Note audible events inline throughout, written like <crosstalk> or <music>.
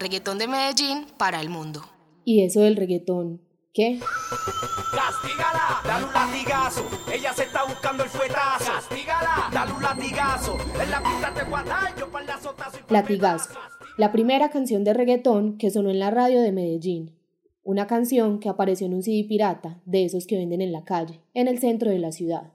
Reggaetón de Medellín para el mundo. ¿Y eso del reggaetón? ¿Qué? Castígala, dale un latigazo. Ella se está buscando el fuetazo. Castígala, dale un latigazo. En la pista te guarda yo para la sotazo y Latigazo, la primera canción de reggaetón que sonó en la radio de Medellín. Una canción que apareció en un CD pirata, de esos que venden en la calle, en el centro de la ciudad.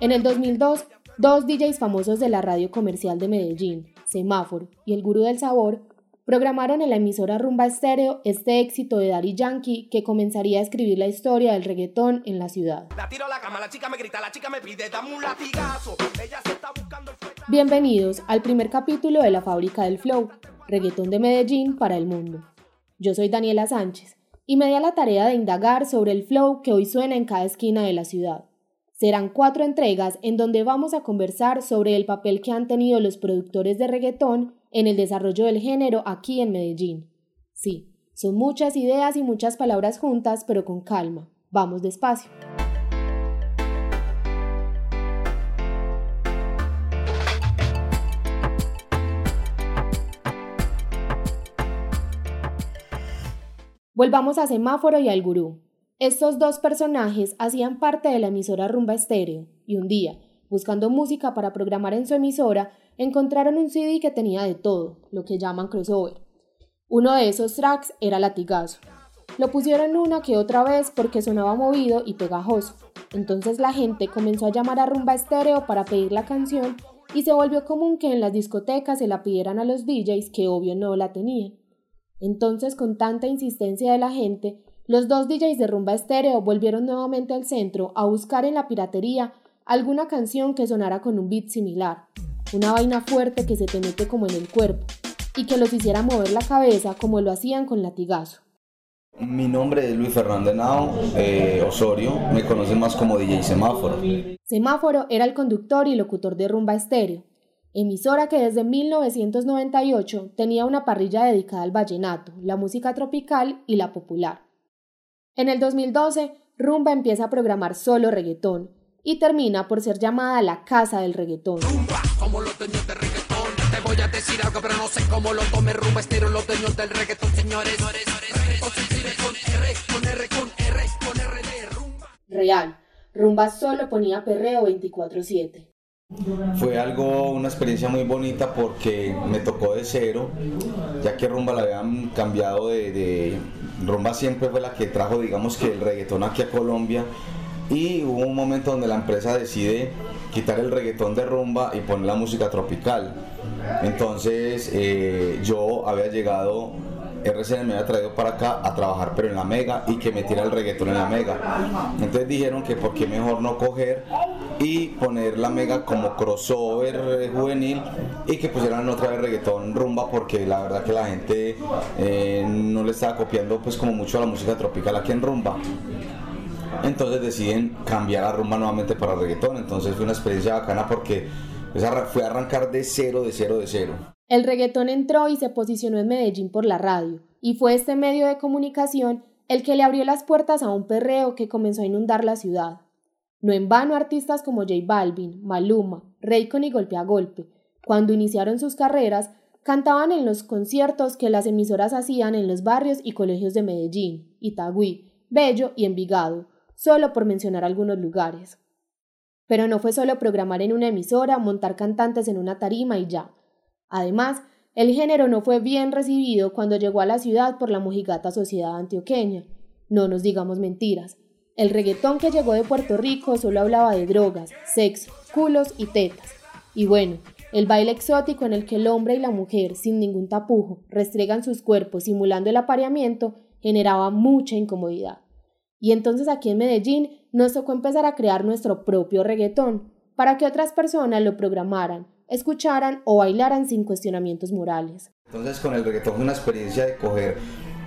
En el 2002, dos DJs famosos de la radio comercial de Medellín, Semáforo y El Gurú del Sabor, programaron en la emisora Rumba Estéreo este éxito de Daddy Yankee que comenzaría a escribir la historia del reggaetón en la ciudad. Bienvenidos al primer capítulo de La Fábrica del Flow, reggaetón de Medellín para el mundo. Yo soy Daniela Sánchez y me di a la tarea de indagar sobre el flow que hoy suena en cada esquina de la ciudad. Serán cuatro entregas en donde vamos a conversar sobre el papel que han tenido los productores de reggaetón en el desarrollo del género aquí en Medellín. Sí, son muchas ideas y muchas palabras juntas, pero con calma. Vamos despacio. Volvamos a Semáforo y al Gurú. Estos dos personajes hacían parte de la emisora Rumba Estéreo y un día, buscando música para programar en su emisora, encontraron un CD que tenía de todo, lo que llaman crossover. Uno de esos tracks era Latigazo. Lo pusieron una que otra vez porque sonaba movido y pegajoso. Entonces la gente comenzó a llamar a Rumba Estéreo para pedir la canción y se volvió común que en las discotecas se la pidieran a los DJs que obvio no la tenían. Entonces, con tanta insistencia de la gente, los dos DJs de Rumba Estéreo volvieron nuevamente al centro a buscar en la piratería alguna canción que sonara con un beat similar, una vaina fuerte que se te mete como en el cuerpo y que los hiciera mover la cabeza como lo hacían con latigazo. Mi nombre es Luis Fernando Henao eh, Osorio, me conocen más como DJ Semáforo. Semáforo era el conductor y locutor de Rumba Estéreo, emisora que desde 1998 tenía una parrilla dedicada al vallenato, la música tropical y la popular. En el 2012, Rumba empieza a programar solo reggaetón y termina por ser llamada la casa del reggaetón. Rumba, como los dueños del reggaetón. Te voy a decir algo, pero no sé cómo lo tome rumba estero los dueños del reggaetón, señores. Reggaetón se escribe con R, con R, con R, con R de rumba. Real, Rumba solo ponía perreo 24/7. Fue algo, una experiencia muy bonita porque me tocó de cero, ya que Rumba la habían cambiado de, de- Rumba siempre fue la que trajo, digamos que el reggaetón aquí a Colombia y hubo un momento donde la empresa decide quitar el reggaetón de Rumba y poner la música tropical. Entonces eh, yo había llegado, RCN me había traído para acá a trabajar pero en la Mega y que metiera el reggaetón en la Mega. Entonces dijeron que por qué mejor no coger y poner la Mega como crossover juvenil y que pusieran otra vez reggaetón rumba porque la verdad que la gente eh, no le estaba copiando pues como mucho a la música tropical aquí en rumba. Entonces deciden cambiar a rumba nuevamente para reggaetón. Entonces fue una experiencia bacana porque pues, arra- fue arrancar de cero, de cero, de cero. El reggaetón entró y se posicionó en Medellín por la radio, y fue este medio de comunicación el que le abrió las puertas a un perreo que comenzó a inundar la ciudad. No en vano artistas como J Balvin, Maluma, Raycon y Golpe a Golpe, cuando iniciaron sus carreras, cantaban en los conciertos que las emisoras hacían en los barrios y colegios de Medellín, Itagüí, Bello y Envigado, solo por mencionar algunos lugares. Pero no fue solo programar en una emisora, montar cantantes en una tarima y ya. Además, el género no fue bien recibido cuando llegó a la ciudad por la mojigata sociedad antioqueña. No nos digamos mentiras. El reggaetón que llegó de Puerto Rico solo hablaba de drogas, sexo, culos y tetas. Y bueno, el baile exótico en el que el hombre y la mujer, sin ningún tapujo, restregan sus cuerpos simulando el apareamiento, generaba mucha incomodidad. Y entonces aquí en Medellín nos tocó empezar a crear nuestro propio reggaetón, para que otras personas lo programaran, escucharan o bailaran sin cuestionamientos morales. Entonces con el reggaetón fue una experiencia de coger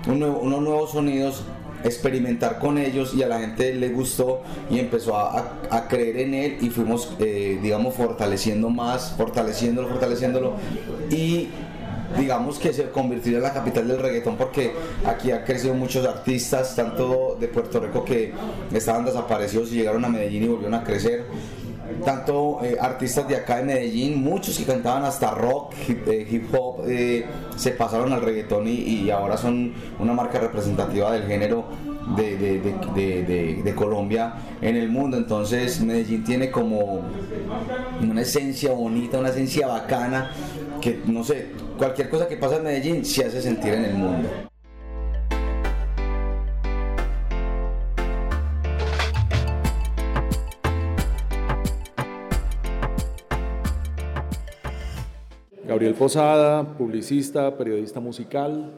un nuevo- unos nuevos sonidos, experimentar con ellos y a la gente le gustó y empezó a, a- a creer en él y fuimos, eh, digamos, fortaleciendo más, fortaleciéndolo, fortaleciéndolo y digamos que se convirtió en la capital del reggaetón porque aquí ha crecido muchos artistas, tanto de Puerto Rico que estaban desaparecidos y llegaron a Medellín y volvieron a crecer. Tanto eh, artistas de acá de Medellín, muchos que cantaban hasta rock, hip, eh, hop, eh, se pasaron al reggaetón y, ahora son una marca representativa del género de, de, Colombia en el mundo. Entonces Medellín tiene como una esencia bonita, una esencia bacana, que no sé, cualquier cosa que pasa en Medellín se hace sentir en el mundo. Gabriel Posada, publicista, periodista musical,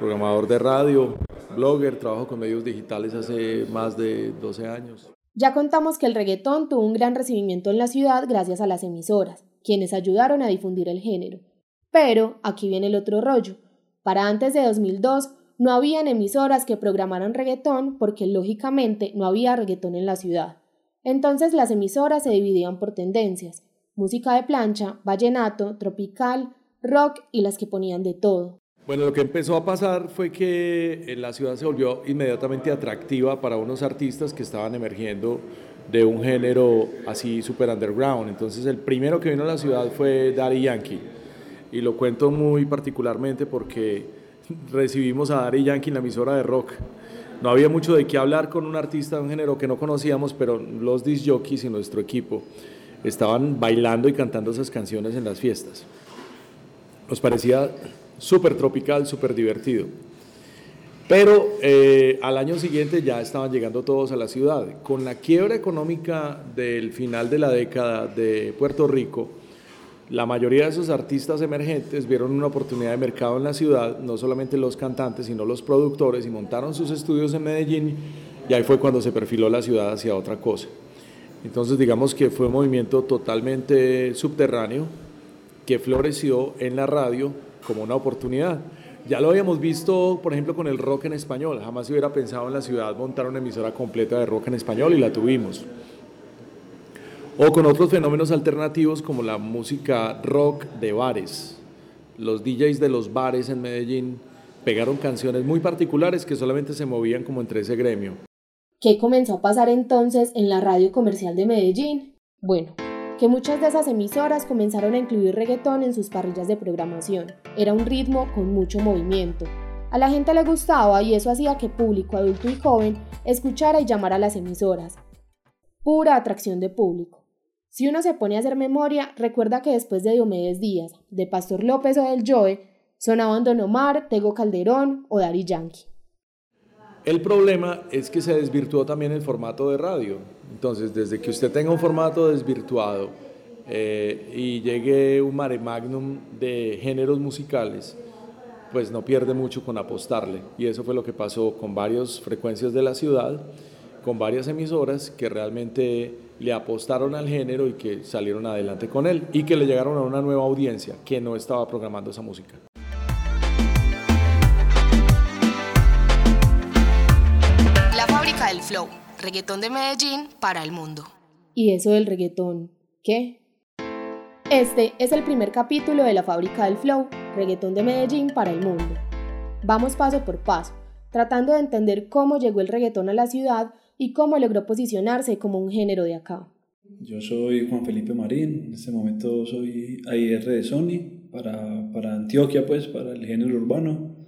programador de radio, blogger, trabajo con medios digitales hace más de 12 años. Ya contamos que el reggaetón tuvo un gran recibimiento en la ciudad gracias a las emisoras, quienes ayudaron a difundir el género. Pero aquí viene el otro rollo. Para antes de 2002 no habían emisoras que programaran reggaetón porque lógicamente no había reggaetón en la ciudad. Entonces las emisoras se dividían por tendencias, música de plancha, vallenato, tropical, rock y las que ponían de todo. Bueno, lo que empezó a pasar fue que la ciudad se volvió inmediatamente atractiva para unos artistas que estaban emergiendo de un género así super underground. Entonces el primero que vino a la ciudad fue Daddy Yankee. Y lo cuento muy particularmente porque <laughs> recibimos a Daddy Yankee en la emisora de rock. No había mucho de qué hablar con un artista de un género que no conocíamos, pero los disc jockeys y nuestro equipo estaban bailando y cantando esas canciones en las fiestas. Nos parecía súper tropical, súper divertido. Pero eh, al año siguiente ya estaban llegando todos a la ciudad. Con la quiebra económica del final de la década de Puerto Rico, la mayoría de esos artistas emergentes vieron una oportunidad de mercado en la ciudad, no solamente los cantantes, sino los productores, y montaron sus estudios en Medellín, y ahí fue cuando se perfiló la ciudad hacia otra cosa. Entonces digamos que fue un movimiento totalmente subterráneo que floreció en la radio como una oportunidad. Ya lo habíamos visto, por ejemplo, con el rock en español. Jamás hubiera pensado en la ciudad montar una emisora completa de rock en español y la tuvimos. O con otros fenómenos alternativos como la música rock de bares. Los DJs de los bares en Medellín pegaron canciones muy particulares que solamente se movían como entre ese gremio. ¿Qué comenzó a pasar entonces en la radio comercial de Medellín? Bueno, que muchas de esas emisoras comenzaron a incluir reggaetón en sus parrillas de programación. Era un ritmo con mucho movimiento. A la gente le gustaba y eso hacía que público adulto y joven escuchara y llamara a las emisoras. Pura atracción de público. Si uno se pone a hacer memoria, recuerda que después de Diomedes Díaz, de Pastor López o del Joe, sonaban Don Omar, Tego Calderón o Dari Yankee. El problema es que se desvirtuó también el formato de radio. Entonces, desde que usted tenga un formato desvirtuado eh, y llegue un mare magnum de géneros musicales, pues no pierde mucho con apostarle. Y eso fue lo que pasó con varias frecuencias de la ciudad, con varias emisoras que realmente le apostaron al género y que salieron adelante con él y que le llegaron a una nueva audiencia que no estaba programando esa música. El flow, reggaetón de Medellín para el mundo. ¿Y eso del reggaetón? ¿Qué? Este es el primer capítulo de la fábrica del flow, reggaetón de Medellín para el mundo. Vamos paso por paso, tratando de entender cómo llegó el reggaetón a la ciudad y cómo logró posicionarse como un género de acá. Yo soy Juan Felipe Marín, en este momento soy AIR de Sony para, para Antioquia, pues para el género urbano.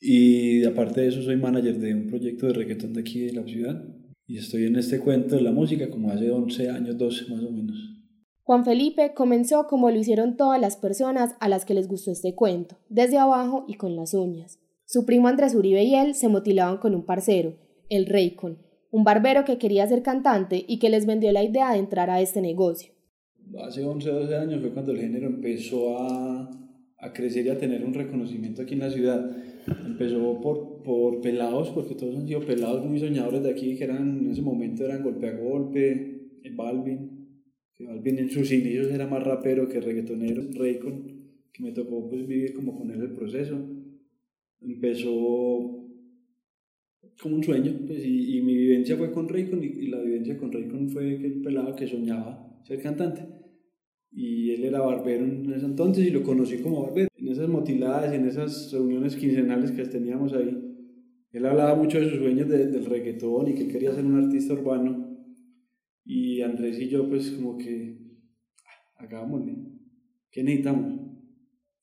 Y aparte de eso, soy manager de un proyecto de reggaetón de aquí de la ciudad. Y estoy en este cuento de la música como hace 11 años, 12 más o menos. Juan Felipe comenzó como lo hicieron todas las personas a las que les gustó este cuento, desde abajo y con las uñas. Su primo Andrés Uribe y él se motilaban con un parcero, el Raycon, un barbero que quería ser cantante y que les vendió la idea de entrar a este negocio. Hace 11 12 años fue cuando el género empezó a, a crecer y a tener un reconocimiento aquí en la ciudad empezó por, por pelados, porque todos han sido pelados muy soñadores de aquí, que eran en ese momento eran golpe a golpe, el Balvin, que Balvin en sus inicios era más rapero que reggaetonero, Raycon, que me tocó pues vivir como con él el proceso. Empezó como un sueño, pues, y, mi vivencia fue con Raycon, y, y, la vivencia con Raycon fue que el pelado que soñaba ser cantante. Y él era barbero en ese entonces y lo conocí como barbero en esas motiladas y en esas reuniones quincenales que teníamos ahí, él hablaba mucho de sus sueños del reggaetón y que quería ser un artista urbano. Y Andrés y yo pues como que, ah, hagámosle, ¿qué necesitamos?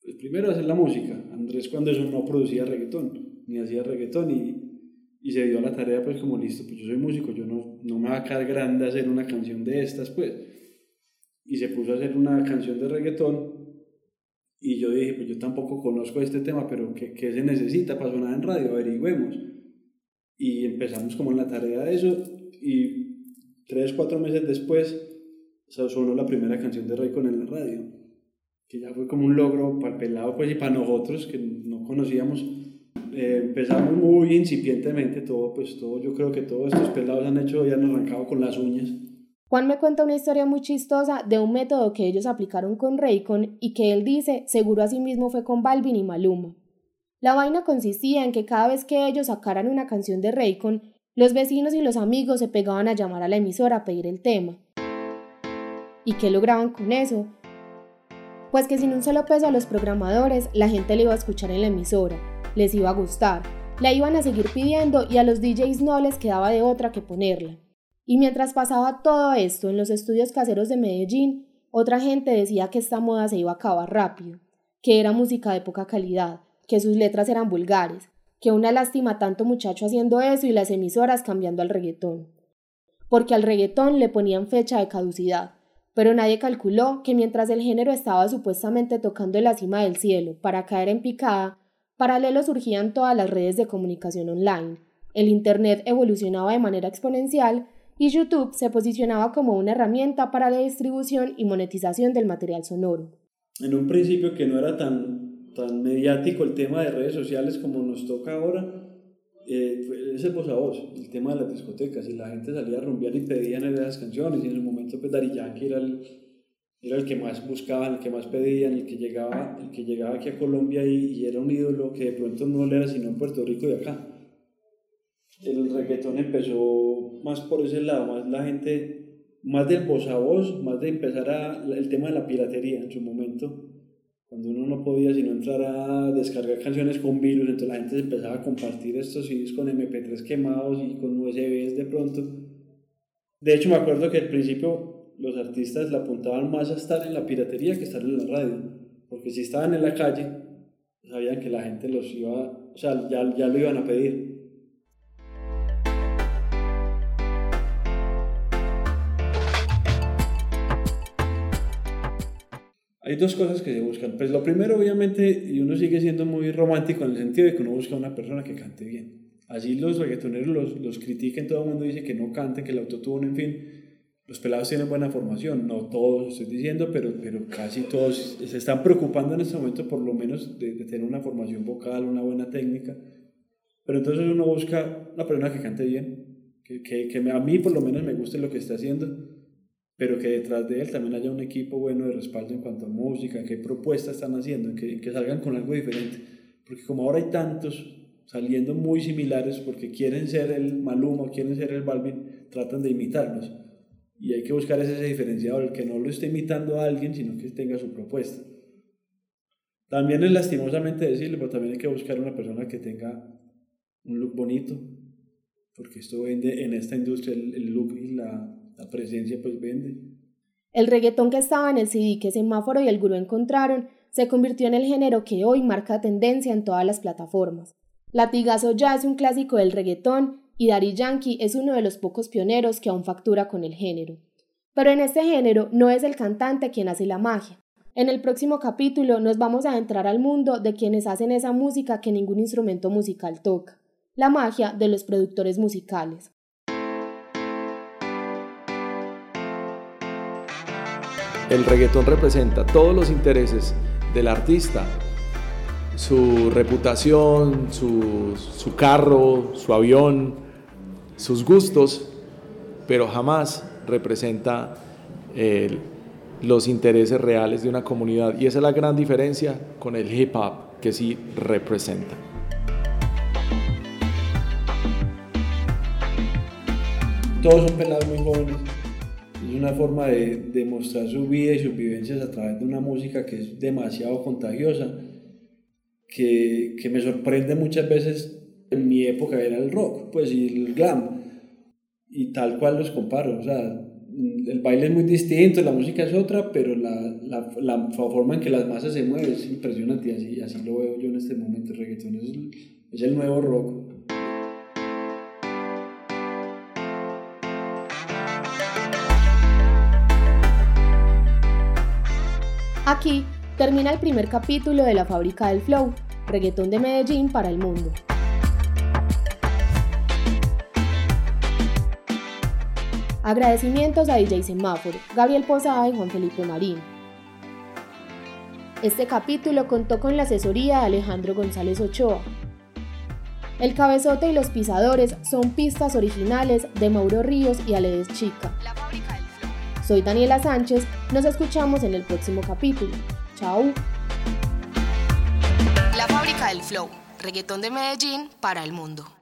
Pues primero hacer la música. Andrés cuando eso no producía reggaetón, ni hacía reggaetón y, y se dio a la tarea pues como listo, pues yo soy músico, yo no, no me va a quedar grande hacer una canción de estas pues. Y se puso a hacer una canción de reggaetón y yo dije, pues yo tampoco conozco este tema, pero ¿qué, qué se necesita para sonar en radio? Averigüemos. Y empezamos como en la tarea de eso y tres, cuatro meses después sonó la primera canción de Raycon en la radio, que ya fue como un logro para el pelado pues y para nosotros que no conocíamos. Eh, empezamos muy incipientemente todo, pues todo, yo creo que todos estos pelados han hecho, ya han arrancado con las uñas Juan me cuenta una historia muy chistosa de un método que ellos aplicaron con Raycon y que él dice seguro a sí mismo fue con Balvin y Maluma. La vaina consistía en que cada vez que ellos sacaran una canción de Raycon, los vecinos y los amigos se pegaban a llamar a la emisora a pedir el tema. ¿Y qué lograban con eso? Pues que sin un solo peso a los programadores, la gente le iba a escuchar en la emisora, les iba a gustar, la iban a seguir pidiendo y a los DJs no les quedaba de otra que ponerla. Y mientras pasaba todo esto en los estudios caseros de Medellín, otra gente decía que esta moda se iba a acabar rápido, que era música de poca calidad, que sus letras eran vulgares, que una lástima tanto muchacho haciendo eso y las emisoras cambiando al reggaetón. Porque al reggaetón le ponían fecha de caducidad, pero nadie calculó que mientras el género estaba supuestamente tocando la cima del cielo para caer en picada, paralelo surgían todas las redes de comunicación online. El Internet evolucionaba de manera exponencial y YouTube se posicionaba como una herramienta para la distribución y monetización del material sonoro. En un principio que no era tan, tan mediático el tema de redes sociales como nos toca ahora, eh, es el voz a voz, el tema de las discotecas, y la gente salía a rumbear y pedían esas canciones, y en su momento pues Dari Yankee era el, era el que más buscaban, el que más pedían, el que llegaba, el que llegaba aquí a Colombia y, y era un ídolo que de pronto no le era sino en Puerto Rico y acá el reggaetón empezó más por ese lado, más la gente, más del voz a voz, más de empezar a, el tema de la piratería en su momento, cuando uno no podía sino entrar a descargar canciones con virus, entonces la gente empezaba a compartir estos CDs con MP3 quemados y con USBs de pronto. De hecho, me acuerdo que al principio los artistas le apuntaban más a estar en la piratería que estar en la radio, porque si estaban en la calle, sabían que la gente los iba, o sea, ya, ya lo iban a pedir. Hay dos cosas que se buscan. Pues lo primero, obviamente, y uno sigue siendo muy romántico en el sentido de que uno busca una persona que cante bien. Así los reggaetoneros los, los critiquen, todo el mundo dice que no cante, que el autotune, en fin. Los pelados tienen buena formación, no todos estoy diciendo, pero, pero casi todos se están preocupando en este momento por lo menos de, de tener una formación vocal, una buena técnica. Pero entonces uno busca una persona que cante bien, que, que, que a mí por lo menos me guste lo que está haciendo pero que detrás de él también haya un equipo bueno de respaldo en cuanto a música, qué propuestas están haciendo, en que, que salgan con algo diferente. Porque como ahora hay tantos saliendo muy similares porque quieren ser el Maluma quieren ser el Balvin, tratan de imitarlos. Y hay que buscar ese, diferenciador, el que no lo esté imitando a alguien, sino que tenga su propuesta. También es lastimosamente decirlo, pero también hay que buscar una persona que tenga un look bonito, porque esto vende en esta industria el look y la, la presencia pues vende. El reggaetón que estaba en el CD que Semáforo y el Gurú encontraron se convirtió en el género que hoy marca tendencia en todas las plataformas. Latigazo ya es un clásico del reggaetón y Daddy Yankee es uno de los pocos pioneros que aún factura con el género. Pero en este género no es el cantante quien hace la magia. En el próximo capítulo nos vamos a entrar al mundo de quienes hacen esa música que ningún instrumento musical toca, la magia de los productores musicales. El reggaetón representa todos los intereses del artista, su reputación, su, su carro, su avión, sus gustos, pero jamás representa eh, los intereses reales de una comunidad. Y esa es la gran diferencia con el hip hop que sí representa. Todos son pelados muy jóvenes es una forma de, de mostrar su vida y sus vivencias a través de una música que es demasiado contagiosa, que, que me sorprende muchas veces. En mi época era el rock, pues, y el glam, y tal cual los comparo. O sea, el baile es muy distinto, la música es otra, pero la, la, la forma en que las masas se mueven es impresionante y así, así lo veo yo en este momento. El reggaetón es es el nuevo rock. Aquí termina el primer capítulo de La Fábrica del Flow, reggaetón de Medellín para el mundo. Agradecimientos a DJ Semáforo, Gabriel Posada y Juan Felipe Marín. Este capítulo contó con la asesoría de Alejandro González Ochoa. El cabezote y los pisadores son pistas originales de Mauro Ríos y Aledes Chica. Soy Daniela Sánchez, nos escuchamos en el próximo capítulo. Chao. La fábrica del flow. Reggaetón de Medellín para el mundo.